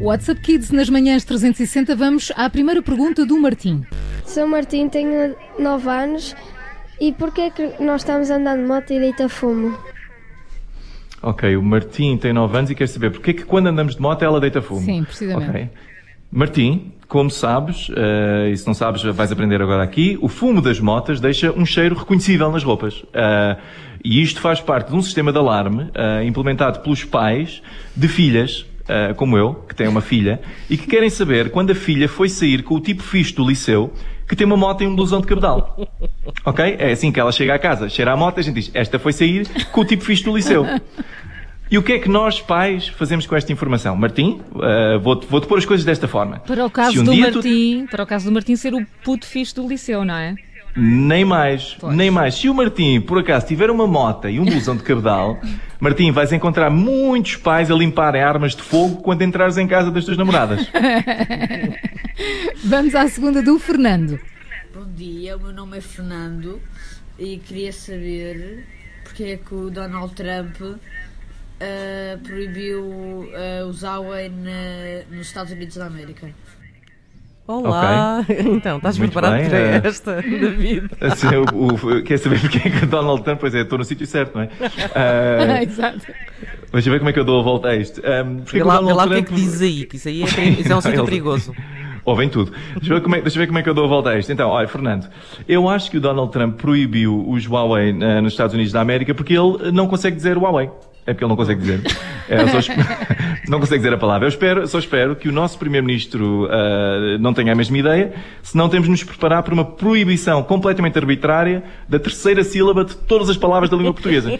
WhatsApp Kids nas manhãs 360. Vamos à primeira pergunta do Martim. Sou Martim, tenho 9 anos. E porquê é que nós estamos andando de moto e deita fumo? Ok, o Martim tem 9 anos e quer saber porquê que quando andamos de moto ela deita fumo. Sim, precisamente. Ok. Martim, como sabes, uh, e se não sabes vais aprender agora aqui, o fumo das motas deixa um cheiro reconhecível nas roupas. Uh, e isto faz parte de um sistema de alarme uh, implementado pelos pais de filhas Uh, como eu, que tem uma filha, e que querem saber quando a filha foi sair com o tipo fixe do liceu, que tem uma moto e um blusão de cabedal. Ok? É assim que ela chega à casa, cheira a moto e a gente diz, esta foi sair com o tipo fixe do liceu. E o que é que nós, pais, fazemos com esta informação? Martim, uh, vou-te vou pôr as coisas desta forma. Para o caso um do Martim, tu... para o caso do Martim ser o puto fixe do liceu, não é? Nem mais, pois. nem mais. Se o Martim, por acaso, tiver uma mota e um blusão de cabedal, Martim, vais encontrar muitos pais a limparem armas de fogo quando entrares em casa das tuas namoradas. Vamos à segunda do Fernando. Bom dia, o meu nome é Fernando e queria saber porque é que o Donald Trump uh, proibiu uh, os Huawei nos Estados Unidos da América. Olá! Okay. Então, estás Muito preparado bem, para é... esta, David? Assim, o, o, quer saber porque é que o Donald Trump, pois é, estou no sítio certo, não é? Uh, Exato. Deixa eu ver como é que eu dou a volta a isto. Um, porque lá, lá Trump... o que é que diz aí, que isso aí é, isso é um sítio perigoso. Ouvem tudo. Deixa eu, ver como é, deixa eu ver como é que eu dou a volta a isto. Então, olha, Fernando, eu acho que o Donald Trump proibiu os Huawei uh, nos Estados Unidos da América porque ele não consegue dizer Huawei. É porque ele não consegue dizer. É, só, não consegue dizer a palavra. Eu espero, só espero que o nosso Primeiro-Ministro uh, não tenha a mesma ideia, senão temos de nos preparar para uma proibição completamente arbitrária da terceira sílaba de todas as palavras da língua portuguesa.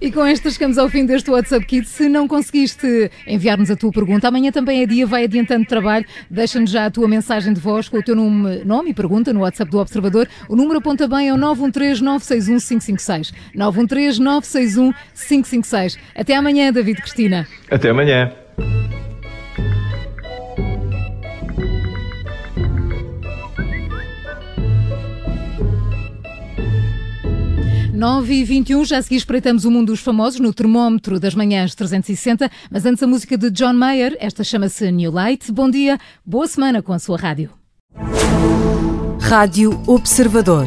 e com esta chegamos ao fim deste WhatsApp Kit. Se não conseguiste enviar-nos a tua pergunta, amanhã também é dia, vai adiantando trabalho. Deixa-nos já a tua mensagem de voz com o teu nome, nome e pergunta no WhatsApp do Observador. O número aponta bem é o 913 961 556. 913 961 556. Até amanhã, David Cristina. Até amanhã. Nove e 21, já a seguir espreitamos o mundo dos famosos no termómetro das manhãs 360, mas antes a música de John Mayer, esta chama-se New Light. Bom dia, boa semana com a sua rádio. Rádio Observador.